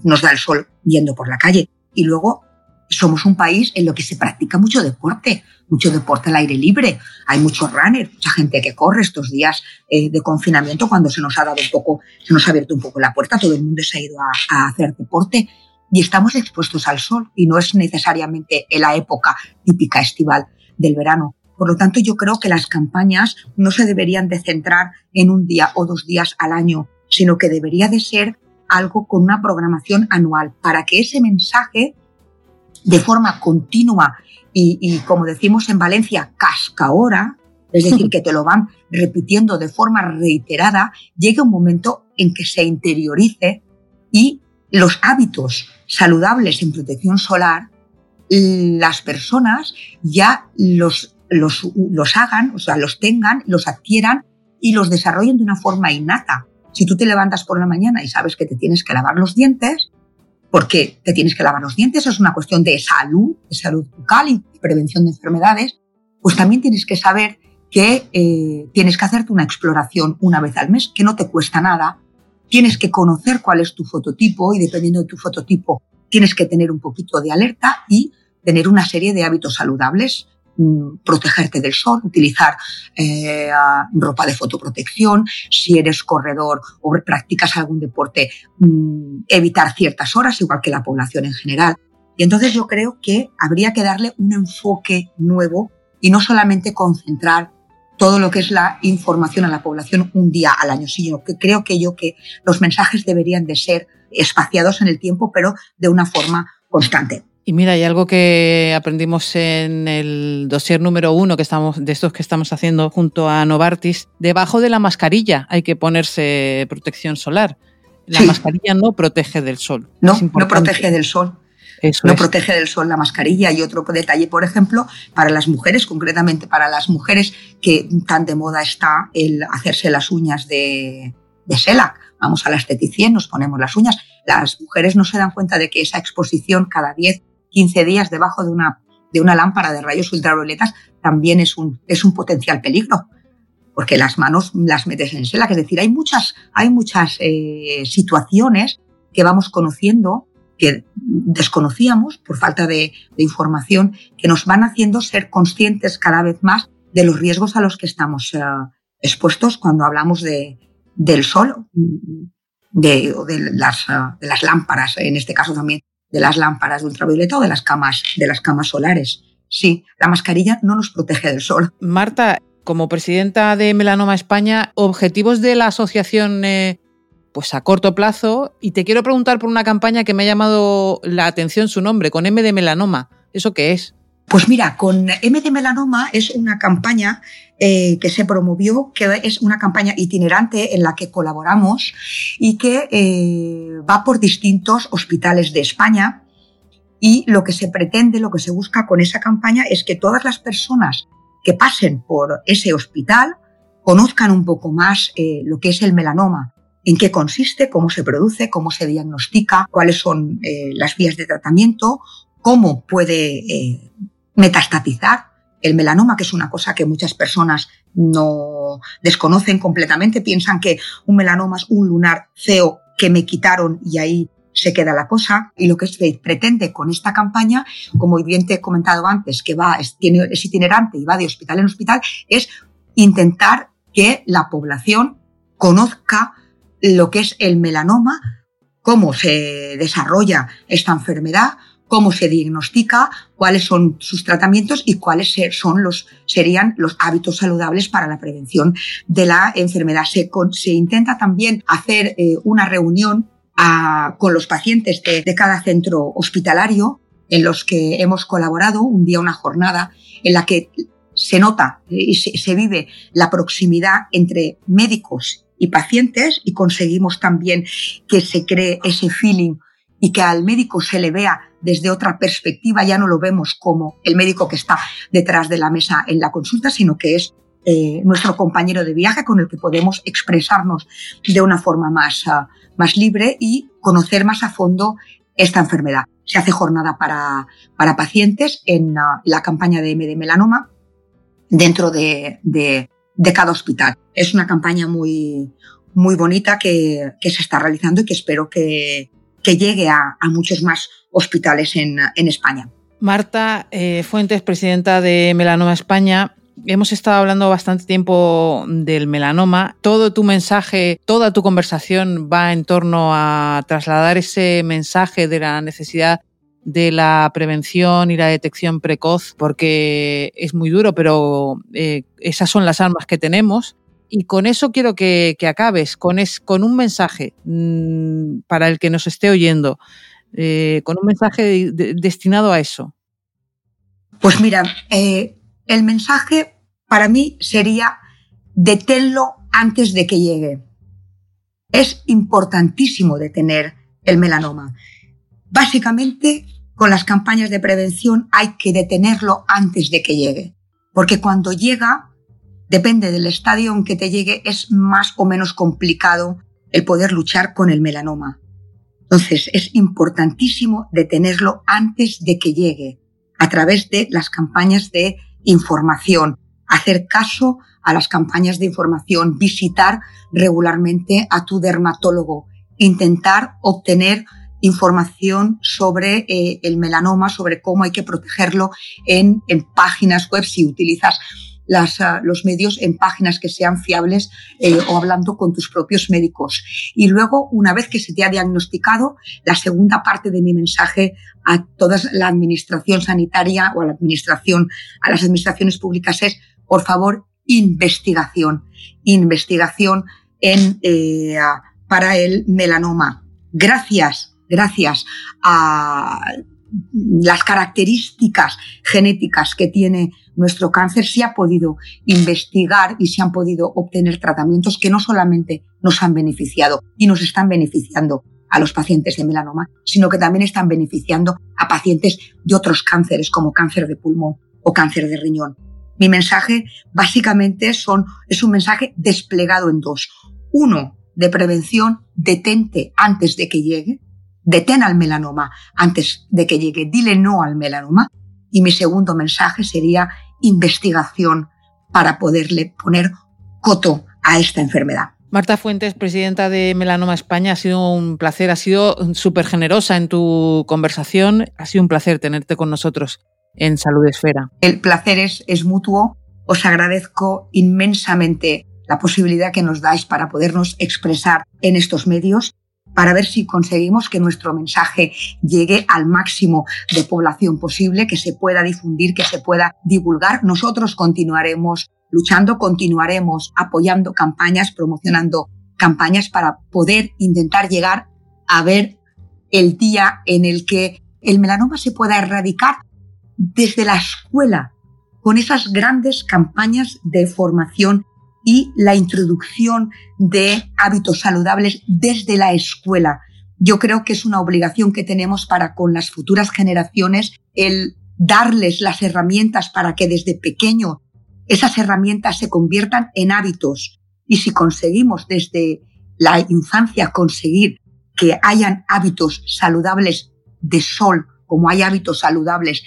nos da el sol yendo por la calle. Y luego somos un país en lo que se practica mucho deporte, mucho deporte al aire libre. Hay muchos runners, mucha gente que corre estos días eh, de confinamiento cuando se nos ha dado un poco, se nos ha abierto un poco la puerta, todo el mundo se ha ido a, hacer deporte y estamos expuestos al sol y no es necesariamente en la época típica estival del verano. Por lo tanto, yo creo que las campañas no se deberían de centrar en un día o dos días al año, sino que debería de ser algo con una programación anual para que ese mensaje de forma continua y, y, como decimos en Valencia, cascaora, es decir, que te lo van repitiendo de forma reiterada, llega un momento en que se interiorice y los hábitos saludables en protección solar, las personas ya los, los, los hagan, o sea, los tengan, los adquieran y los desarrollen de una forma innata. Si tú te levantas por la mañana y sabes que te tienes que lavar los dientes, porque te tienes que lavar los dientes, es una cuestión de salud, de salud bucal y prevención de enfermedades, pues también tienes que saber que eh, tienes que hacerte una exploración una vez al mes, que no te cuesta nada, tienes que conocer cuál es tu fototipo y dependiendo de tu fototipo tienes que tener un poquito de alerta y tener una serie de hábitos saludables, protegerte del sol, utilizar eh, ropa de fotoprotección, si eres corredor o practicas algún deporte, mm, evitar ciertas horas, igual que la población en general. Y entonces yo creo que habría que darle un enfoque nuevo y no solamente concentrar todo lo que es la información a la población un día al año, sino que creo que yo que los mensajes deberían de ser espaciados en el tiempo, pero de una forma constante. Y mira, hay algo que aprendimos en el dossier número uno que estamos, de estos que estamos haciendo junto a Novartis. Debajo de la mascarilla hay que ponerse protección solar. La mascarilla no protege del sol. No, no protege del sol no protege del sol la mascarilla. Y otro detalle, por ejemplo, para las mujeres, concretamente para las mujeres que tan de moda está el hacerse las uñas de, de Vamos a la esteticien, nos ponemos las uñas. Las mujeres no se dan cuenta de que esa exposición cada 10, 15 días debajo de una, de una lámpara de rayos ultravioletas también es un, es un potencial peligro porque las manos las metes en sela. Es decir, hay muchas, hay muchas eh, situaciones que vamos conociendo que desconocíamos por falta de, información, que nos van haciendo ser conscientes cada vez más de los riesgos a los que estamos eh, expuestos cuando hablamos de, del sol, de, de, las, de las lámparas, en este caso también de las lámparas de ultravioleta o de las camas, de las camas solares. Sí, la mascarilla no nos protege del sol. Marta, como presidenta de Melanoma España, objetivos de la asociación eh, pues a corto plazo. Y te quiero preguntar por una campaña que me ha llamado la atención su nombre, con M de melanoma. ¿Eso qué es? Pues mira, con M de melanoma es una campaña eh, que se promovió, que es una campaña itinerante en la que colaboramos y que eh, va por distintos hospitales de España. Y lo que se pretende, lo que se busca con esa campaña es que todas las personas que pasen por ese hospital conozcan un poco más eh, lo que es el melanoma, en qué consiste, cómo se produce, cómo se diagnostica, cuáles son las vías de tratamiento, cómo puede metastatizar el melanoma, que es una cosa que muchas personas no desconocen completamente, piensan que un melanoma es un lunar feo que me quitaron y ahí se queda la cosa. Y lo que se pretende con esta campaña, como bien te he comentado antes, que va, es, tiene, es itinerante y va de hospital en hospital, es intentar que la población conozca lo que es el melanoma, cómo se desarrolla esta enfermedad, cómo se diagnostica, cuáles son sus tratamientos y cuáles son los, serían los hábitos saludables para la prevención de la enfermedad. Se, se intenta también hacer eh, una reunión a, con los pacientes de, de, cada centro hospitalario en los que hemos colaborado, un día una jornada en la que se nota y se, se vive la proximidad entre médicos y pacientes y conseguimos también que se cree ese feeling y que al médico se le vea desde otra perspectiva, ya no lo vemos como el médico que está detrás de la mesa en la consulta, sino que es eh, nuestro compañero de viaje con el que podemos expresarnos de una forma más, uh, más libre y conocer más a fondo esta enfermedad. Se hace jornada para, para pacientes en uh, la campaña de M de melanoma dentro de, de, de cada hospital. Es una campaña muy, muy bonita que, que se está realizando y que espero que, que llegue a, muchos más hospitales en, en España. Marta eh, Fuentes, presidenta de Melanoma España. Hemos estado hablando bastante tiempo del melanoma. Todo tu mensaje, toda tu conversación va en torno a trasladar ese mensaje de la necesidad de la prevención y la detección precoz, porque es muy duro, pero eh, esas son las armas que tenemos. Y con eso quiero que, que acabes, con, es, con un mensaje mmm, para el que nos esté oyendo, eh, con un mensaje de, de, destinado a eso. Pues mira, eh, el mensaje para mí sería deténlo antes de que llegue. Es importantísimo detener el melanoma. Básicamente, con las campañas de prevención hay que detenerlo antes de que llegue, porque cuando llega, depende del estadio en que te llegue, es más o menos complicado el poder luchar con el melanoma. Entonces, es importantísimo detenerlo antes de que llegue, a través de las campañas de información, hacer caso a las campañas de información, visitar regularmente a tu dermatólogo, intentar obtener información sobre eh, el melanoma, sobre cómo hay que protegerlo en, en páginas web si utilizas las, uh, los medios en páginas que sean fiables eh, o hablando con tus propios médicos. Y luego, una vez que se te ha diagnosticado, la segunda parte de mi mensaje a toda la administración sanitaria o a la administración, a las administraciones públicas es, por favor, investigación. Investigación en, eh, para el melanoma. Gracias, gracias a las características genéticas que tiene nuestro cáncer, se ha podido investigar y se han podido obtener tratamientos que no solamente nos han beneficiado y nos están beneficiando a los pacientes de melanoma, sino que también están beneficiando a pacientes de otros cánceres como cáncer de pulmón o cáncer de riñón. Mi mensaje básicamente es un mensaje desplegado en dos. Uno, de prevención, detente antes de que llegue, detén al melanoma antes de que llegue, dile no al melanoma. Y mi segundo mensaje sería investigación para poderle poner coto a esta enfermedad. Marta Fuentes, presidenta de Melanoma España, ha sido un placer, ha sido súper generosa en tu conversación, ha sido un placer tenerte con nosotros en Salud Esfera. El placer es, es mutuo, os agradezco inmensamente la posibilidad que nos dais para podernos expresar en estos medios para ver si conseguimos que nuestro mensaje llegue al máximo de población posible, que se pueda difundir, que se pueda divulgar. Nosotros continuaremos luchando, continuaremos apoyando campañas, promocionando campañas para poder intentar llegar a ver el día en el que el melanoma se pueda erradicar desde la escuela, con esas grandes campañas de formación y la introducción de hábitos saludables desde la escuela. Yo creo que es una obligación que tenemos para con las futuras generaciones el darles las herramientas para que desde pequeño esas herramientas se conviertan en hábitos. Y si conseguimos desde la infancia conseguir que hayan hábitos saludables de sol, como hay hábitos saludables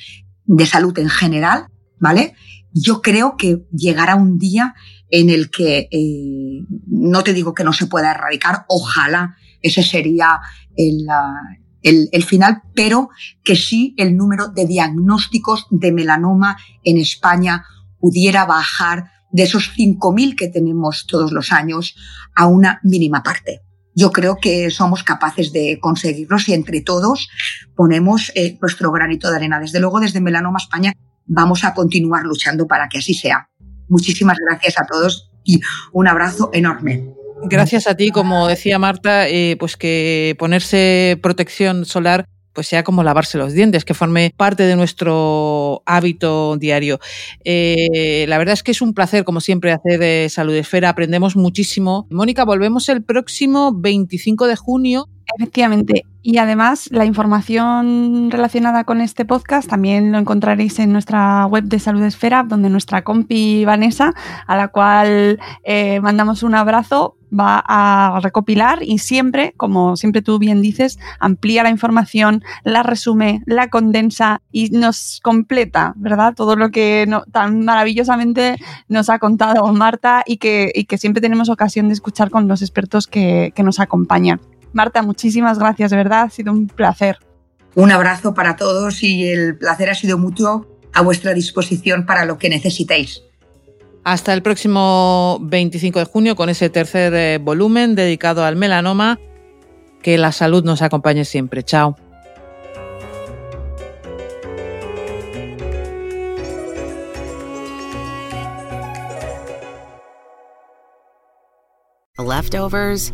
de salud en general, ¿vale? Yo creo que llegará un día en el que eh, no te digo que no se pueda erradicar, ojalá ese sería el, el, el, final, pero que sí el número de diagnósticos de melanoma en España pudiera bajar de esos 5.000 que tenemos todos los años a una mínima parte. Yo creo que somos capaces de conseguirlo si entre todos ponemos eh, nuestro granito de arena. Desde luego, desde Melanoma España vamos a continuar luchando para que así sea. Muchísimas gracias a todos y un abrazo enorme. Gracias a ti, como decía Marta, eh, pues que ponerse protección solar pues sea como lavarse los dientes, que forme parte de nuestro hábito diario. Eh, la verdad es que es un placer, como siempre, hacer eh, Salud Esfera, aprendemos muchísimo. Mónica, volvemos el próximo 25 de junio Efectivamente. Y además, la información relacionada con este podcast también lo encontraréis en nuestra web de Salud Esfera, donde nuestra compi Vanessa, a la cual eh, mandamos un abrazo, va a recopilar y siempre, como siempre tú bien dices, amplía la información, la resume, la condensa y nos completa, ¿verdad? Todo lo que tan maravillosamente nos ha contado Marta y que, siempre tenemos ocasión de escuchar con los expertos que nos acompañan. Marta, muchísimas gracias, de verdad, ha sido un placer. Un abrazo para todos y el placer ha sido mutuo a vuestra disposición para lo que necesitéis. Hasta el próximo 25 de junio con ese tercer eh, volumen dedicado al melanoma. Que la salud nos acompañe siempre. Chao. Leftovers